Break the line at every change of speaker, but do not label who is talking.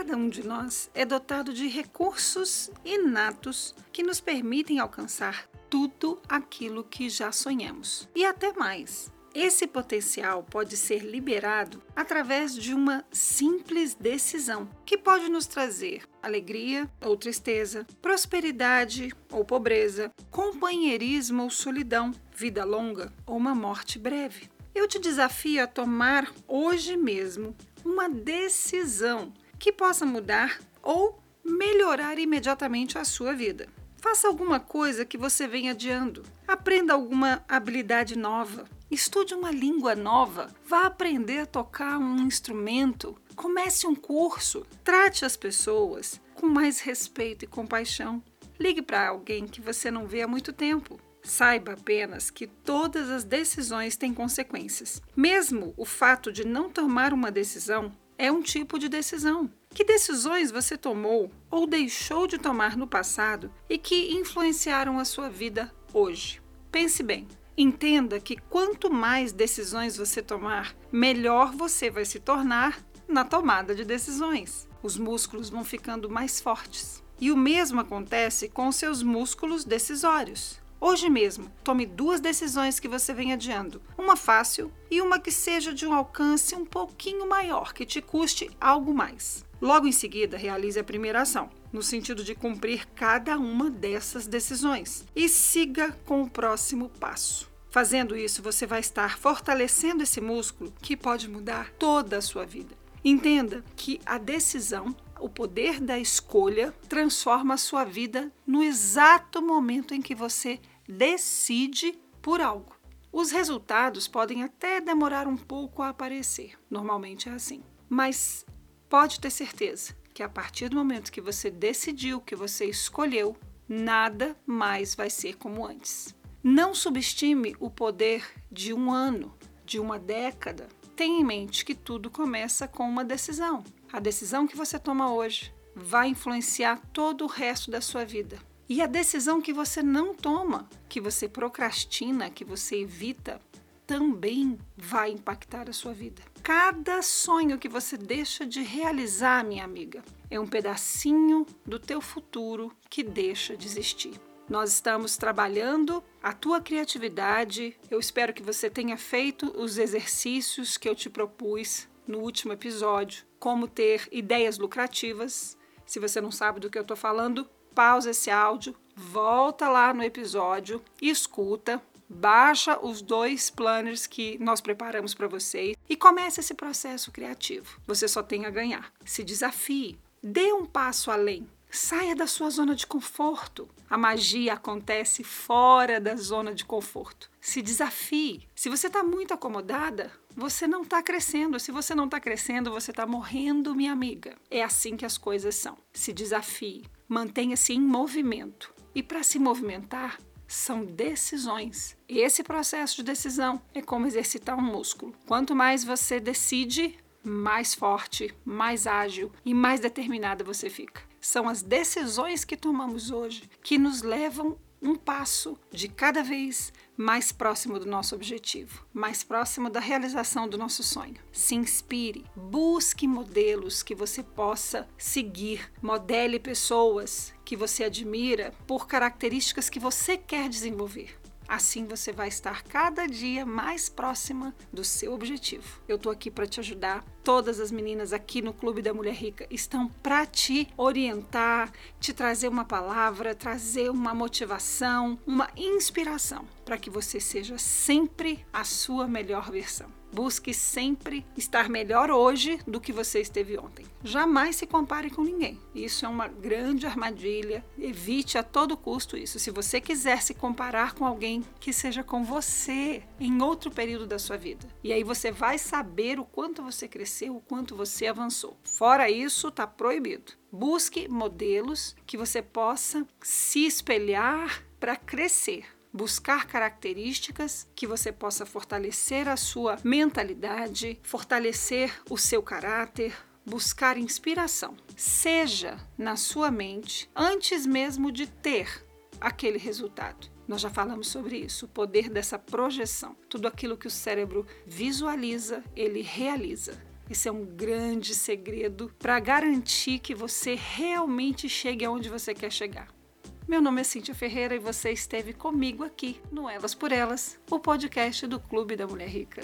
Cada um de nós é dotado de recursos inatos que nos permitem alcançar tudo aquilo que já sonhamos e até mais. Esse potencial pode ser liberado através de uma simples decisão, que pode nos trazer alegria ou tristeza, prosperidade ou pobreza, companheirismo ou solidão, vida longa ou uma morte breve. Eu te desafio a tomar hoje mesmo uma decisão que possa mudar ou melhorar imediatamente a sua vida. Faça alguma coisa que você vem adiando. Aprenda alguma habilidade nova. Estude uma língua nova. Vá aprender a tocar um instrumento. Comece um curso. Trate as pessoas com mais respeito e compaixão. Ligue para alguém que você não vê há muito tempo. Saiba apenas que todas as decisões têm consequências. Mesmo o fato de não tomar uma decisão é um tipo de decisão. Que decisões você tomou ou deixou de tomar no passado e que influenciaram a sua vida hoje? Pense bem. Entenda que quanto mais decisões você tomar, melhor você vai se tornar na tomada de decisões. Os músculos vão ficando mais fortes. E o mesmo acontece com seus músculos decisórios. Hoje mesmo, tome duas decisões que você vem adiando: uma fácil e uma que seja de um alcance um pouquinho maior, que te custe algo mais. Logo em seguida, realize a primeira ação, no sentido de cumprir cada uma dessas decisões, e siga com o próximo passo. Fazendo isso, você vai estar fortalecendo esse músculo que pode mudar toda a sua vida. Entenda que a decisão, o poder da escolha, transforma a sua vida no exato momento em que você decide por algo. Os resultados podem até demorar um pouco a aparecer, normalmente é assim, mas pode ter certeza que a partir do momento que você decidiu, que você escolheu, nada mais vai ser como antes. Não subestime o poder de um ano, de uma década. Tenha em mente que tudo começa com uma decisão. A decisão que você toma hoje vai influenciar todo o resto da sua vida. E a decisão que você não toma, que você procrastina, que você evita, também vai impactar a sua vida. Cada sonho que você deixa de realizar, minha amiga, é um pedacinho do teu futuro que deixa de existir. Nós estamos trabalhando a tua criatividade. Eu espero que você tenha feito os exercícios que eu te propus no último episódio, como ter ideias lucrativas. Se você não sabe do que eu estou falando, pausa esse áudio, volta lá no episódio, escuta, baixa os dois planners que nós preparamos para vocês e comece esse processo criativo. Você só tem a ganhar. Se desafie, dê um passo além. Saia da sua zona de conforto. A magia acontece fora da zona de conforto. Se desafie. Se você está muito acomodada, você não está crescendo. Se você não está crescendo, você está morrendo, minha amiga. É assim que as coisas são. Se desafie. Mantenha-se em movimento. E para se movimentar, são decisões. Esse processo de decisão é como exercitar um músculo. Quanto mais você decide, mais forte, mais ágil e mais determinada você fica. São as decisões que tomamos hoje que nos levam um passo de cada vez mais próximo do nosso objetivo, mais próximo da realização do nosso sonho. Se inspire, busque modelos que você possa seguir, modele pessoas que você admira por características que você quer desenvolver. Assim você vai estar cada dia mais próxima do seu objetivo. Eu estou aqui para te ajudar. Todas as meninas aqui no Clube da Mulher Rica estão para te orientar, te trazer uma palavra, trazer uma motivação, uma inspiração para que você seja sempre a sua melhor versão. Busque sempre estar melhor hoje do que você esteve ontem. Jamais se compare com ninguém. Isso é uma grande armadilha. Evite a todo custo isso. Se você quiser se comparar com alguém, que seja com você em outro período da sua vida. E aí você vai saber o quanto você cresceu, o quanto você avançou. Fora isso, está proibido. Busque modelos que você possa se espelhar para crescer buscar características que você possa fortalecer a sua mentalidade, fortalecer o seu caráter, buscar inspiração. Seja na sua mente antes mesmo de ter aquele resultado. Nós já falamos sobre isso, o poder dessa projeção. Tudo aquilo que o cérebro visualiza, ele realiza. Esse é um grande segredo para garantir que você realmente chegue aonde você quer chegar. Meu nome é Cíntia Ferreira e você esteve comigo aqui no Elas por Elas, o podcast do Clube da Mulher Rica.